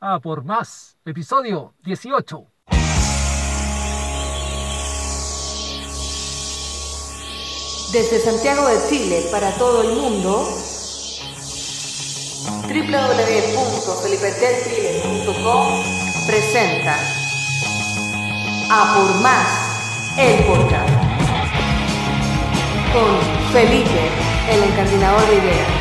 a por más, episodio 18. Desde Santiago de Chile para todo el mundo, www.felipetelchile.com presenta A por más, el podcast con Felipe, el encandinador de ideas.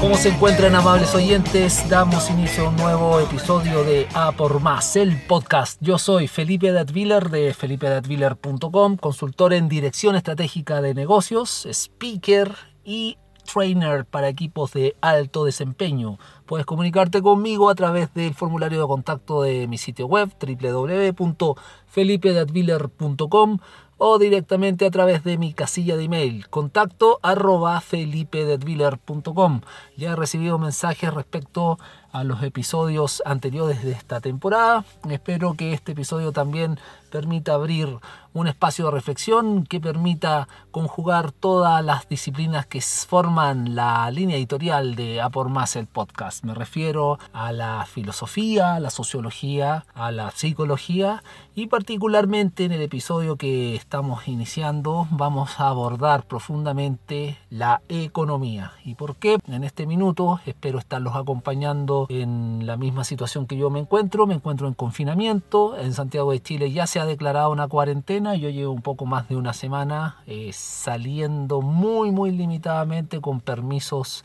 ¿Cómo se encuentran amables oyentes? Damos inicio a un nuevo episodio de A por Más, el podcast. Yo soy Felipe Datviller de felipedatviller.com, consultor en dirección estratégica de negocios, speaker y trainer para equipos de alto desempeño. Puedes comunicarte conmigo a través del formulario de contacto de mi sitio web www.felipedatviller.com o directamente a través de mi casilla de email contacto arroba felipededviller.com. Ya he recibido mensajes respecto a los episodios anteriores de esta temporada. Espero que este episodio también permita abrir un espacio de reflexión que permita conjugar todas las disciplinas que forman la línea editorial de A por Más el podcast. Me refiero a la filosofía, a la sociología, a la psicología y particularmente en el episodio que estamos iniciando vamos a abordar profundamente la economía. ¿Y por qué? En este minuto espero estarlos acompañando en la misma situación que yo me encuentro. Me encuentro en confinamiento. En Santiago de Chile ya se ha declarado una cuarentena. Yo llevo un poco más de una semana eh, saliendo muy, muy limitadamente con permisos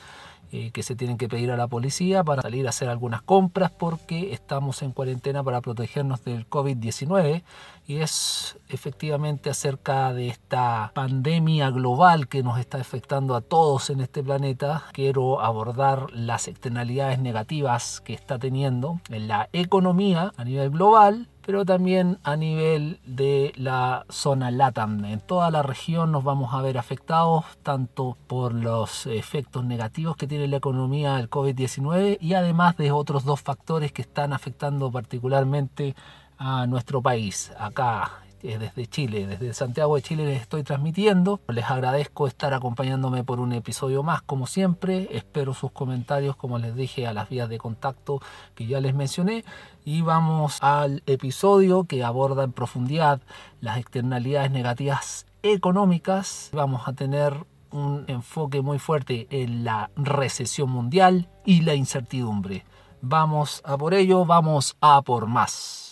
eh, que se tienen que pedir a la policía para salir a hacer algunas compras porque estamos en cuarentena para protegernos del COVID-19 y es efectivamente acerca de esta pandemia global que nos está afectando a todos en este planeta. Quiero abordar las externalidades negativas que está teniendo en la economía a nivel global pero también a nivel de la zona LATAM. En toda la región nos vamos a ver afectados tanto por los efectos negativos que tiene la economía del COVID-19 y además de otros dos factores que están afectando particularmente a nuestro país, acá eh, desde Chile, desde Santiago de Chile les estoy transmitiendo. Les agradezco estar acompañándome por un episodio más, como siempre. Espero sus comentarios, como les dije, a las vías de contacto que ya les mencioné. Y vamos al episodio que aborda en profundidad las externalidades negativas económicas. Vamos a tener un enfoque muy fuerte en la recesión mundial y la incertidumbre. Vamos a por ello, vamos a por más.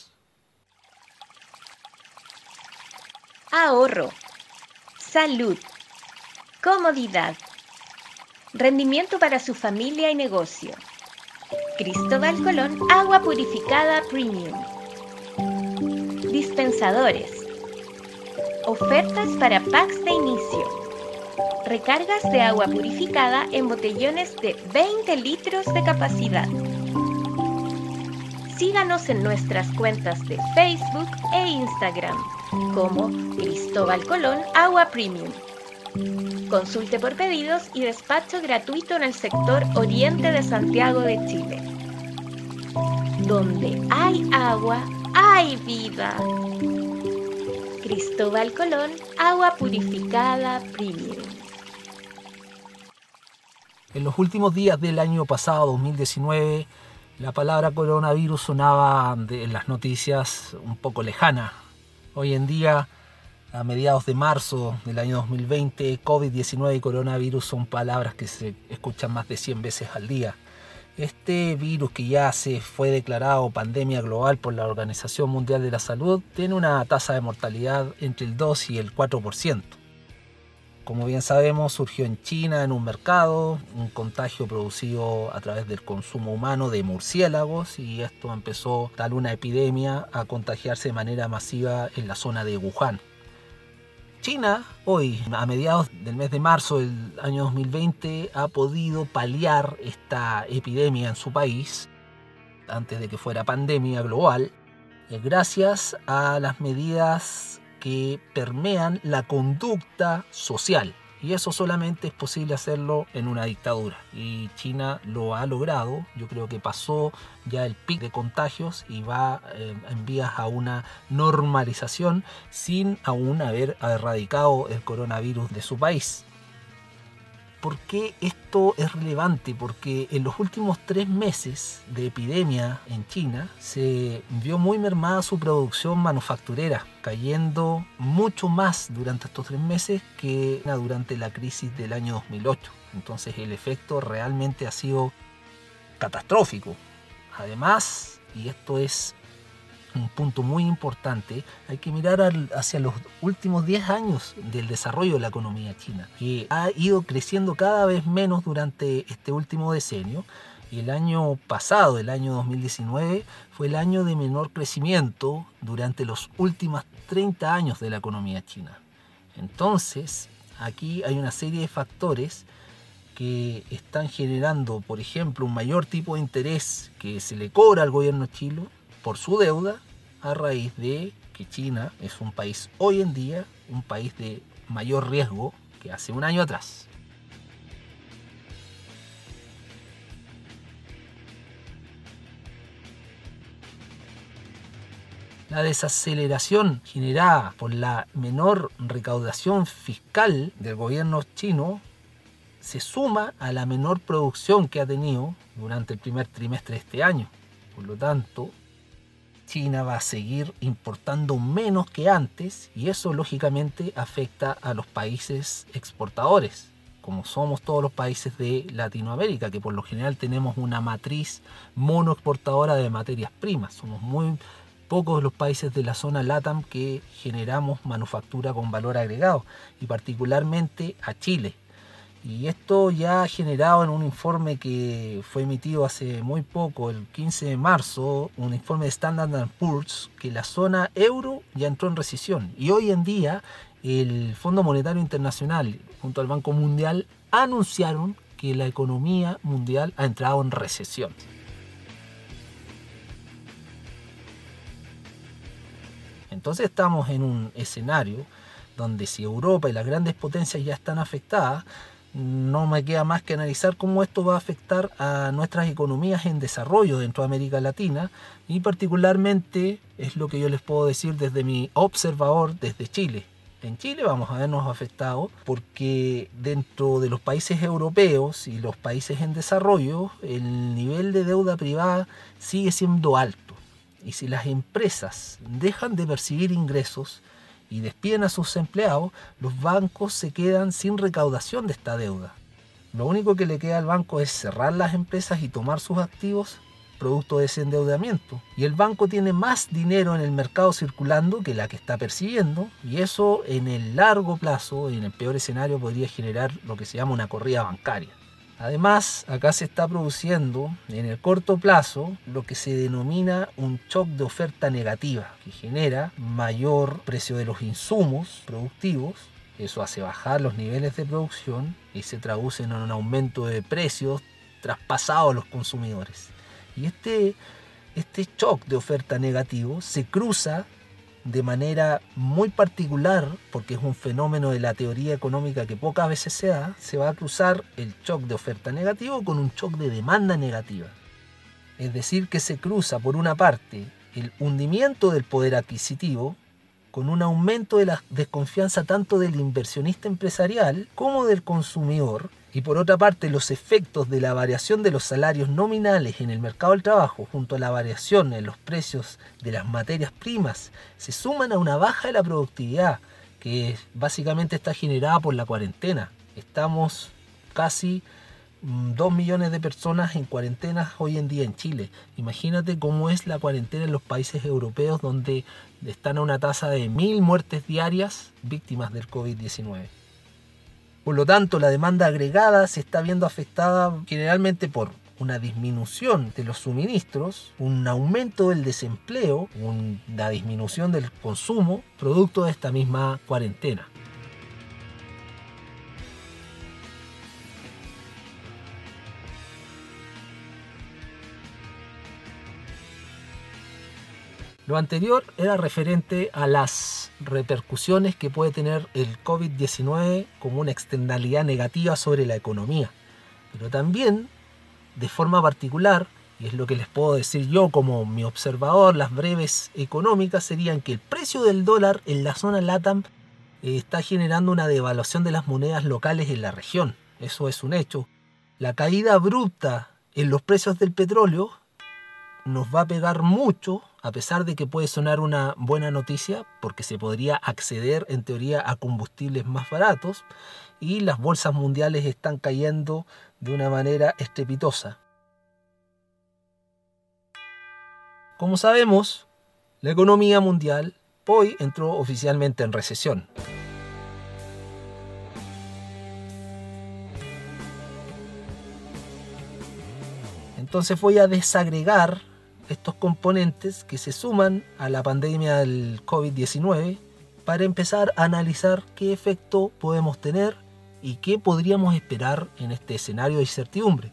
Ahorro, salud, comodidad, rendimiento para su familia y negocio. Cristóbal Colón, agua purificada premium. Dispensadores. Ofertas para packs de inicio. Recargas de agua purificada en botellones de 20 litros de capacidad. Síganos en nuestras cuentas de Facebook e Instagram como Cristóbal Colón Agua Premium. Consulte por pedidos y despacho gratuito en el sector oriente de Santiago de Chile. Donde hay agua, hay vida. Cristóbal Colón Agua Purificada Premium. En los últimos días del año pasado, 2019, la palabra coronavirus sonaba en las noticias un poco lejana. Hoy en día, a mediados de marzo del año 2020, COVID-19 y coronavirus son palabras que se escuchan más de 100 veces al día. Este virus que ya se fue declarado pandemia global por la Organización Mundial de la Salud tiene una tasa de mortalidad entre el 2 y el 4%. Como bien sabemos, surgió en China en un mercado, un contagio producido a través del consumo humano de murciélagos y esto empezó tal una epidemia a contagiarse de manera masiva en la zona de Wuhan. China hoy, a mediados del mes de marzo del año 2020, ha podido paliar esta epidemia en su país antes de que fuera pandemia global, gracias a las medidas que permean la conducta social. Y eso solamente es posible hacerlo en una dictadura. Y China lo ha logrado. Yo creo que pasó ya el pic de contagios y va eh, en vías a una normalización sin aún haber erradicado el coronavirus de su país. ¿Por qué esto es relevante? Porque en los últimos tres meses de epidemia en China se vio muy mermada su producción manufacturera, cayendo mucho más durante estos tres meses que durante la crisis del año 2008. Entonces el efecto realmente ha sido catastrófico. Además, y esto es un punto muy importante, hay que mirar hacia los últimos 10 años del desarrollo de la economía china, que ha ido creciendo cada vez menos durante este último decenio. Y el año pasado, el año 2019, fue el año de menor crecimiento durante los últimos 30 años de la economía china. Entonces, aquí hay una serie de factores que están generando, por ejemplo, un mayor tipo de interés que se le cobra al gobierno chino por su deuda a raíz de que China es un país hoy en día, un país de mayor riesgo que hace un año atrás. La desaceleración generada por la menor recaudación fiscal del gobierno chino se suma a la menor producción que ha tenido durante el primer trimestre de este año. Por lo tanto, China va a seguir importando menos que antes y eso lógicamente afecta a los países exportadores, como somos todos los países de Latinoamérica, que por lo general tenemos una matriz monoexportadora de materias primas. Somos muy pocos los países de la zona LATAM que generamos manufactura con valor agregado y particularmente a Chile y esto ya ha generado en un informe que fue emitido hace muy poco, el 15 de marzo, un informe de Standard Poor's, que la zona euro ya entró en recesión. Y hoy en día el Fondo Monetario Internacional junto al Banco Mundial anunciaron que la economía mundial ha entrado en recesión. Entonces estamos en un escenario donde si Europa y las grandes potencias ya están afectadas, no me queda más que analizar cómo esto va a afectar a nuestras economías en desarrollo dentro de América Latina y particularmente es lo que yo les puedo decir desde mi observador desde Chile. En Chile vamos a vernos afectados porque dentro de los países europeos y los países en desarrollo el nivel de deuda privada sigue siendo alto y si las empresas dejan de percibir ingresos y despiden a sus empleados, los bancos se quedan sin recaudación de esta deuda. Lo único que le queda al banco es cerrar las empresas y tomar sus activos producto de ese endeudamiento. Y el banco tiene más dinero en el mercado circulando que la que está percibiendo y eso en el largo plazo, en el peor escenario, podría generar lo que se llama una corrida bancaria. Además, acá se está produciendo en el corto plazo lo que se denomina un shock de oferta negativa, que genera mayor precio de los insumos productivos, eso hace bajar los niveles de producción y se traduce en un aumento de precios traspasados a los consumidores. Y este, este shock de oferta negativo se cruza de manera muy particular, porque es un fenómeno de la teoría económica que pocas veces se da, se va a cruzar el shock de oferta negativo con un shock de demanda negativa. Es decir, que se cruza por una parte el hundimiento del poder adquisitivo con un aumento de la desconfianza tanto del inversionista empresarial como del consumidor, y por otra parte los efectos de la variación de los salarios nominales en el mercado del trabajo junto a la variación en los precios de las materias primas se suman a una baja de la productividad que básicamente está generada por la cuarentena. Estamos casi 2 mm, millones de personas en cuarentena hoy en día en Chile. Imagínate cómo es la cuarentena en los países europeos donde están a una tasa de mil muertes diarias víctimas del COVID-19. Por lo tanto, la demanda agregada se está viendo afectada generalmente por una disminución de los suministros, un aumento del desempleo, una disminución del consumo, producto de esta misma cuarentena. Lo anterior era referente a las repercusiones que puede tener el COVID-19 como una externalidad negativa sobre la economía. Pero también, de forma particular, y es lo que les puedo decir yo como mi observador, las breves económicas serían que el precio del dólar en la zona LATAM eh, está generando una devaluación de las monedas locales en la región. eso es un hecho. La caída abrupta en los precios del petróleo nos va a pegar mucho, a pesar de que puede sonar una buena noticia, porque se podría acceder en teoría a combustibles más baratos y las bolsas mundiales están cayendo de una manera estrepitosa. Como sabemos, la economía mundial hoy entró oficialmente en recesión. Entonces voy a desagregar estos componentes que se suman a la pandemia del COVID-19 para empezar a analizar qué efecto podemos tener y qué podríamos esperar en este escenario de incertidumbre.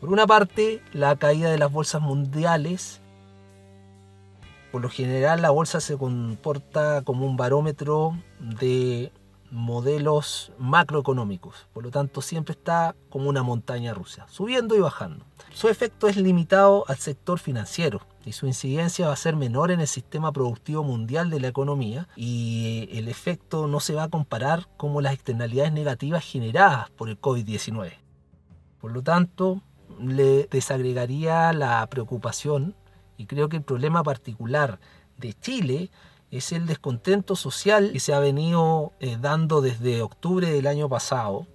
Por una parte, la caída de las bolsas mundiales. Por lo general, la bolsa se comporta como un barómetro de modelos macroeconómicos. Por lo tanto, siempre está como una montaña rusa, subiendo y bajando. Su efecto es limitado al sector financiero y su incidencia va a ser menor en el sistema productivo mundial de la economía y el efecto no se va a comparar como las externalidades negativas generadas por el COVID-19. Por lo tanto, le desagregaría la preocupación y creo que el problema particular de Chile es el descontento social que se ha venido eh, dando desde octubre del año pasado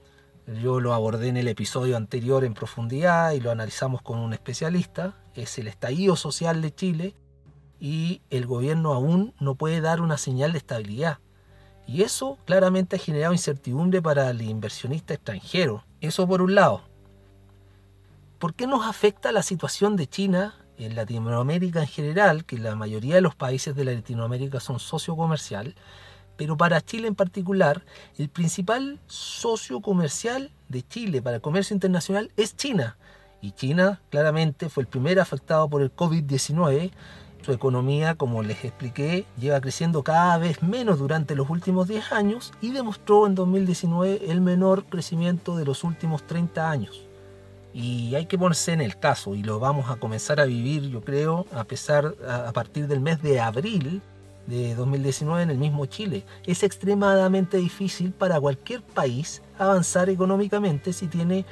yo lo abordé en el episodio anterior en profundidad y lo analizamos con un especialista. Es el estallido social de Chile y el gobierno aún no puede dar una señal de estabilidad. Y eso claramente ha generado incertidumbre para el inversionista extranjero. Eso por un lado. ¿Por qué nos afecta la situación de China en Latinoamérica en general, que la mayoría de los países de Latinoamérica son socio comercial? pero para Chile en particular, el principal socio comercial de Chile para el comercio internacional es China. Y China claramente fue el primer afectado por el COVID-19. Su economía, como les expliqué, lleva creciendo cada vez menos durante los últimos 10 años y demostró en 2019 el menor crecimiento de los últimos 30 años. Y hay que ponerse en el caso y lo vamos a comenzar a vivir, yo creo, a pesar a partir del mes de abril de 2019 en el mismo Chile. Es extremadamente difícil para cualquier país avanzar económicamente si tiene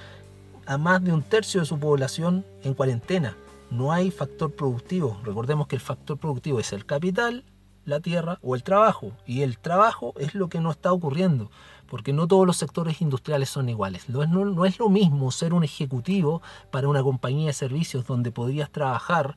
a más de un tercio de su población en cuarentena. No hay factor productivo. Recordemos que el factor productivo es el capital, la tierra o el trabajo. Y el trabajo es lo que no está ocurriendo, porque no todos los sectores industriales son iguales. No es, no es lo mismo ser un ejecutivo para una compañía de servicios donde podrías trabajar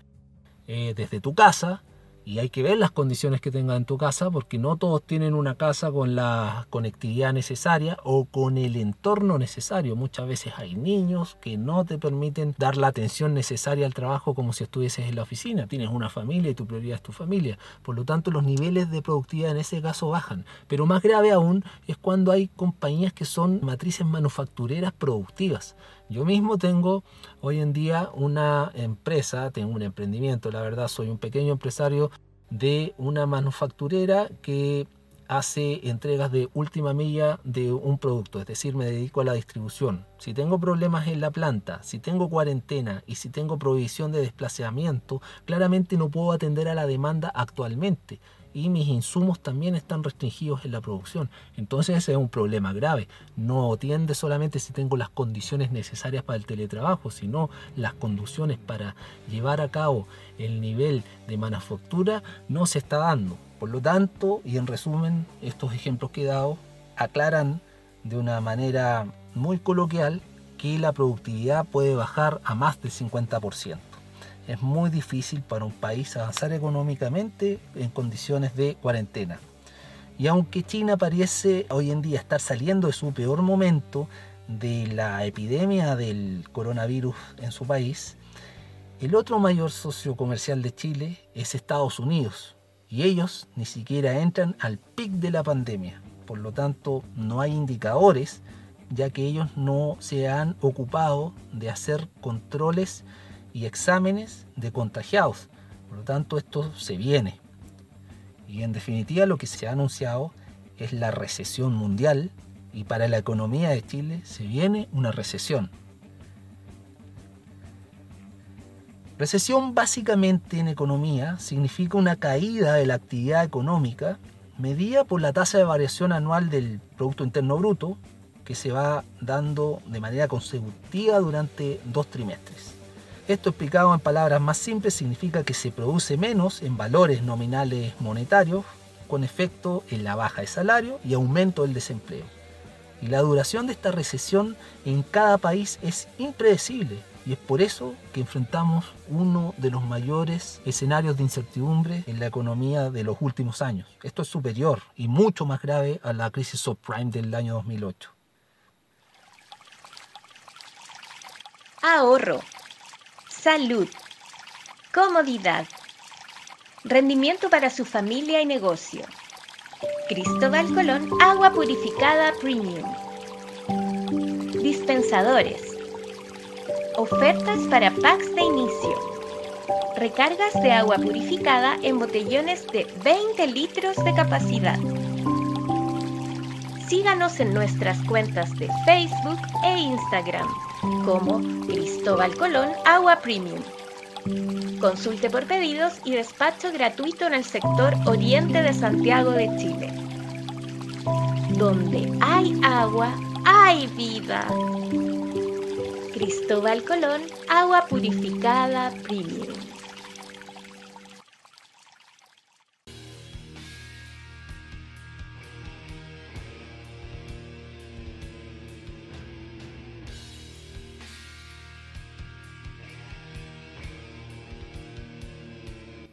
eh, desde tu casa y hay que ver las condiciones que tengas en tu casa porque no todos tienen una casa con la conectividad necesaria o con el entorno necesario. Muchas veces hay niños que no te permiten dar la atención necesaria al trabajo como si estuvieses en la oficina. Tienes una familia y tu prioridad es tu familia. Por lo tanto, los niveles de productividad en ese caso bajan. Pero más grave aún es cuando hay compañías que son matrices manufactureras productivas. Yo mismo tengo hoy en día una empresa, tengo un emprendimiento, la verdad soy un pequeño empresario de una manufacturera que hace entregas de última milla de un producto, es decir, me dedico a la distribución. Si tengo problemas en la planta, si tengo cuarentena y si tengo provisión de desplazamiento, claramente no puedo atender a la demanda actualmente y mis insumos también están restringidos en la producción. Entonces ese es un problema grave. No atiende solamente si tengo las condiciones necesarias para el teletrabajo, sino las condiciones para llevar a cabo el nivel de manufactura no se está dando. Por lo tanto, y en resumen, estos ejemplos que he dado aclaran de una manera muy coloquial que la productividad puede bajar a más del 50% es muy difícil para un país avanzar económicamente en condiciones de cuarentena. Y aunque China parece hoy en día estar saliendo de su peor momento de la epidemia del coronavirus en su país, el otro mayor socio comercial de Chile es Estados Unidos. Y ellos ni siquiera entran al pic de la pandemia. Por lo tanto, no hay indicadores, ya que ellos no se han ocupado de hacer controles y exámenes de contagiados. Por lo tanto, esto se viene. Y en definitiva lo que se ha anunciado es la recesión mundial y para la economía de Chile se viene una recesión. Recesión básicamente en economía significa una caída de la actividad económica medida por la tasa de variación anual del Producto Interno Bruto, que se va dando de manera consecutiva durante dos trimestres. Esto explicado en palabras más simples significa que se produce menos en valores nominales monetarios con efecto en la baja de salario y aumento del desempleo. Y la duración de esta recesión en cada país es impredecible y es por eso que enfrentamos uno de los mayores escenarios de incertidumbre en la economía de los últimos años. Esto es superior y mucho más grave a la crisis subprime del año 2008. Ahorro, salud, comodidad, rendimiento para su familia y negocio. Cristóbal Colón, agua purificada premium. Dispensadores Ofertas para packs de inicio. Recargas de agua purificada en botellones de 20 litros de capacidad. Síganos en nuestras cuentas de Facebook e Instagram como Cristóbal Colón Agua Premium. Consulte por pedidos y despacho gratuito en el sector oriente de Santiago de Chile. Donde hay agua, hay vida. Cristóbal Colón, agua purificada premium.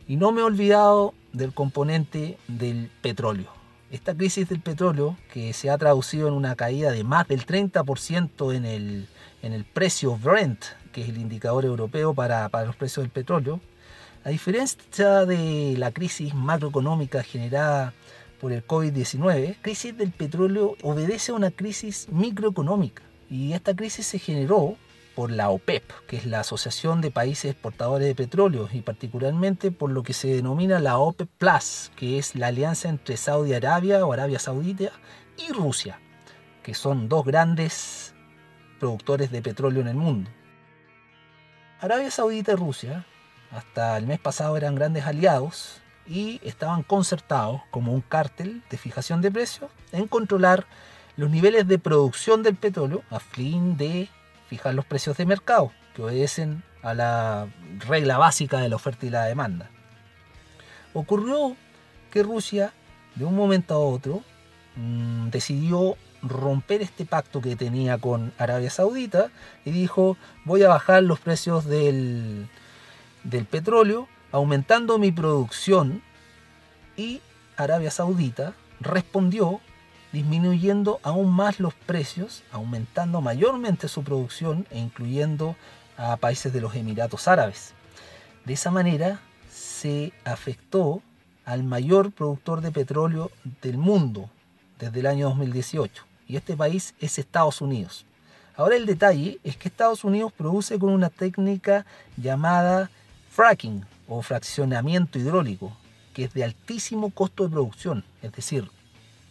Y no me he olvidado del componente del petróleo. Esta crisis del petróleo, que se ha traducido en una caída de más del 30% en el en el precio Brent, que es el indicador europeo para, los precios del petróleo, a diferencia de la crisis macroeconómica generada por el COVID-19, la crisis del petróleo obedece a una crisis microeconómica. Y esta crisis se generó por la OPEP, que es la Asociación de Países Exportadores de Petróleo, y particularmente por lo que se denomina la OPEP Plus, que es la alianza entre Saudi Arabia o Arabia Saudita y Rusia, que son dos grandes productores de petróleo en el mundo. Arabia Saudita y Rusia hasta el mes pasado eran grandes aliados y estaban concertados como un cártel de fijación de precios en controlar los niveles de producción del petróleo a fin de fijar los precios de mercado que obedecen a la regla básica de la oferta y la demanda. Ocurrió que Rusia de un momento a otro mm, decidió romper este pacto que tenía con Arabia Saudita y dijo voy a bajar los precios del, del petróleo aumentando mi producción y Arabia Saudita respondió disminuyendo aún más los precios, aumentando mayormente su producción e incluyendo a países de los Emiratos Árabes. De esa manera se afectó al mayor productor de petróleo del mundo desde el año 2018 y este país es Estados Unidos. Ahora el detalle es que Estados Unidos produce con una técnica llamada fracking o fraccionamiento hidráulico, que es de altísimo costo de producción, es decir,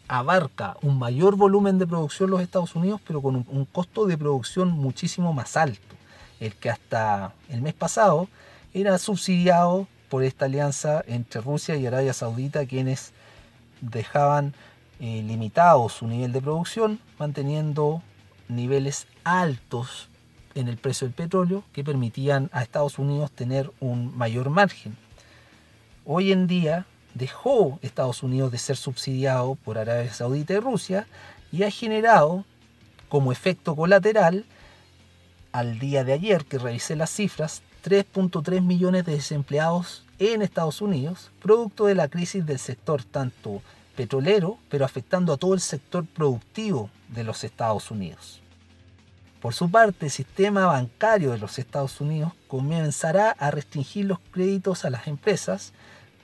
abarca un mayor volumen de producción los Estados Unidos, pero con un, costo de producción muchísimo más alto, el que hasta el mes pasado era subsidiado por esta alianza entre Rusia y Arabia Saudita, quienes dejaban eh, limitado su nivel de producción, manteniendo niveles altos en el precio del petróleo que permitían a Estados Unidos tener un mayor margen. Hoy en día dejó Estados Unidos de ser subsidiado por Arabia Saudita y Rusia y ha generado como efecto colateral al día de ayer que revisé las cifras 3.3 millones de desempleados en Estados Unidos, producto de la crisis del sector tanto petrolero, pero afectando a todo el sector productivo de los Estados Unidos. Por su parte, el sistema bancario de los Estados Unidos comenzará a restringir los créditos a las empresas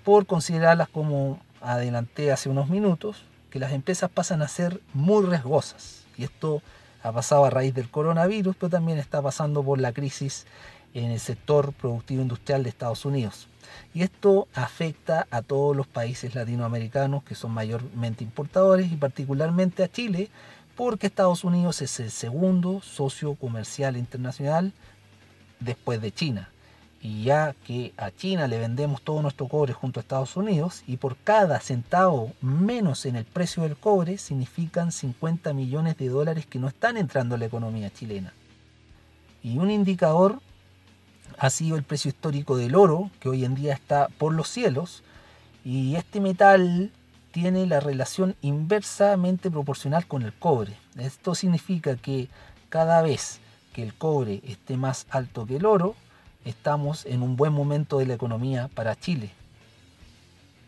por considerarlas como adelanté hace unos minutos, que las empresas pasan a ser muy riesgosas. Y esto ha pasado a raíz del coronavirus, pero también está pasando por la crisis en el sector productivo industrial de Estados Unidos. Y esto afecta a todos los países latinoamericanos que son mayormente importadores y particularmente a Chile, porque Estados Unidos es el segundo socio comercial internacional después de China. Y ya que a China le vendemos todo nuestro cobre junto a Estados Unidos y por cada centavo menos en el precio del cobre significan 50 millones de dólares que no están entrando a la economía chilena. Y un indicador ha sido el precio histórico del oro, que hoy en día está por los cielos, y este metal tiene la relación inversamente proporcional con el cobre. Esto significa que cada vez que el cobre esté más alto que el oro, estamos en un buen momento de la economía para Chile.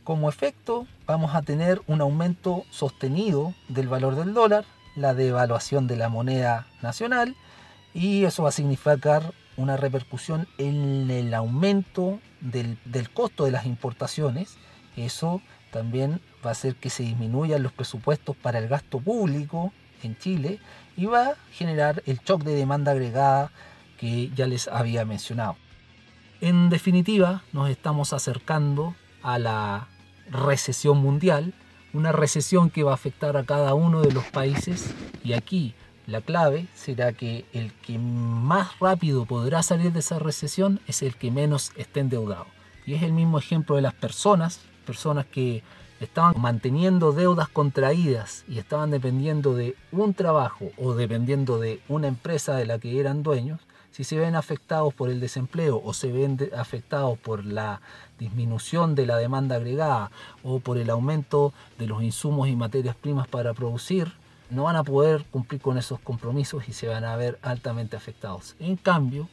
Como efecto, vamos a tener un aumento sostenido del valor del dólar, la devaluación de la moneda nacional y eso va a significar una repercusión en el aumento del, costo de las importaciones. Eso también va a hacer que se disminuyan los presupuestos para el gasto público en Chile y va a generar el shock de demanda agregada que ya les había mencionado. En definitiva, nos estamos acercando a la recesión mundial, una recesión que va a afectar a cada uno de los países y aquí la clave será que el que más rápido podrá salir de esa recesión es el que menos esté endeudado. Y es el mismo ejemplo de las personas, personas que estaban manteniendo deudas contraídas y estaban dependiendo de un trabajo o dependiendo de una empresa de la que eran dueños, si se ven afectados por el desempleo o se ven afectados por la disminución de la demanda agregada o por el aumento de los insumos y materias primas para producir, no van a poder cumplir con esos compromisos y se van a ver altamente afectados. En cambio,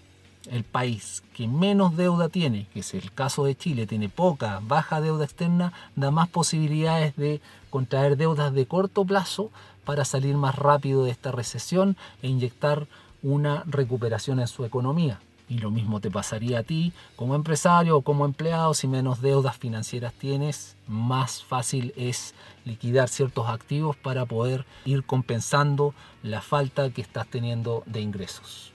el país que menos deuda tiene, que es el caso de Chile, tiene poca, baja deuda externa, da más posibilidades de contraer deudas de corto plazo para salir más rápido de esta recesión e inyectar una recuperación en su economía. Y lo mismo te pasaría a ti como empresario o como empleado, si menos deudas financieras tienes, más fácil es liquidar ciertos activos para poder ir compensando la falta que estás teniendo de ingresos.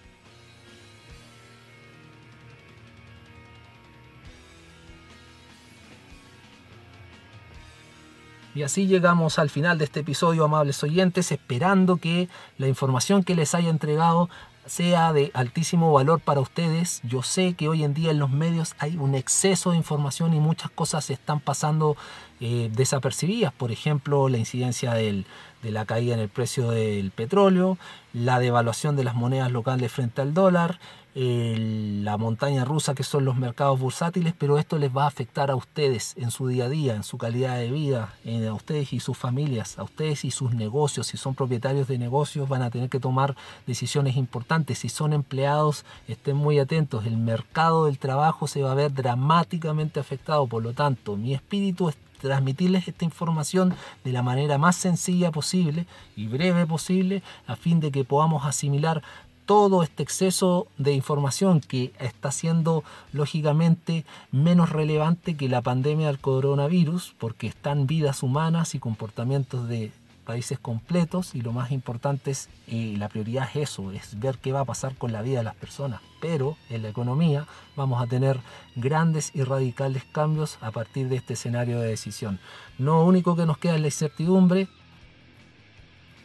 Y así llegamos al final de este episodio, amables oyentes, esperando que la información que les haya entregado sea de altísimo valor para ustedes. Yo sé que hoy en día en los medios hay un exceso de información y muchas cosas se están pasando eh, desapercibidas. Por ejemplo, la incidencia de la caída en el precio del petróleo, la devaluación de las monedas locales frente al dólar, la montaña rusa que son los mercados bursátiles, pero esto les va a afectar a ustedes en su día a día, en su calidad de vida, a ustedes y sus familias, a ustedes y sus negocios. Si son propietarios de negocios van a tener que tomar decisiones importantes. Si son empleados, estén muy atentos. El mercado del trabajo se va a ver dramáticamente afectado. Por lo tanto, mi espíritu es transmitirles esta información de la manera más sencilla posible y breve posible a fin de que podamos asimilar todo este exceso de información que está siendo lógicamente menos relevante que la pandemia del coronavirus porque están vidas humanas y comportamientos de países completos y lo más importante es, y la prioridad es eso, es ver qué va a pasar con la vida de las personas. Pero en la economía vamos a tener grandes y radicales cambios a partir de este escenario de decisión. No único que nos queda es la incertidumbre.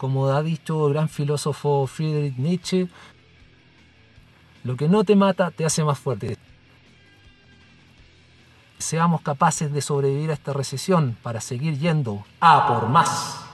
Como ha dicho el gran filósofo Friedrich Nietzsche, lo que no te mata te hace más fuerte. Seamos capaces de sobrevivir a esta recesión para seguir yendo a por más.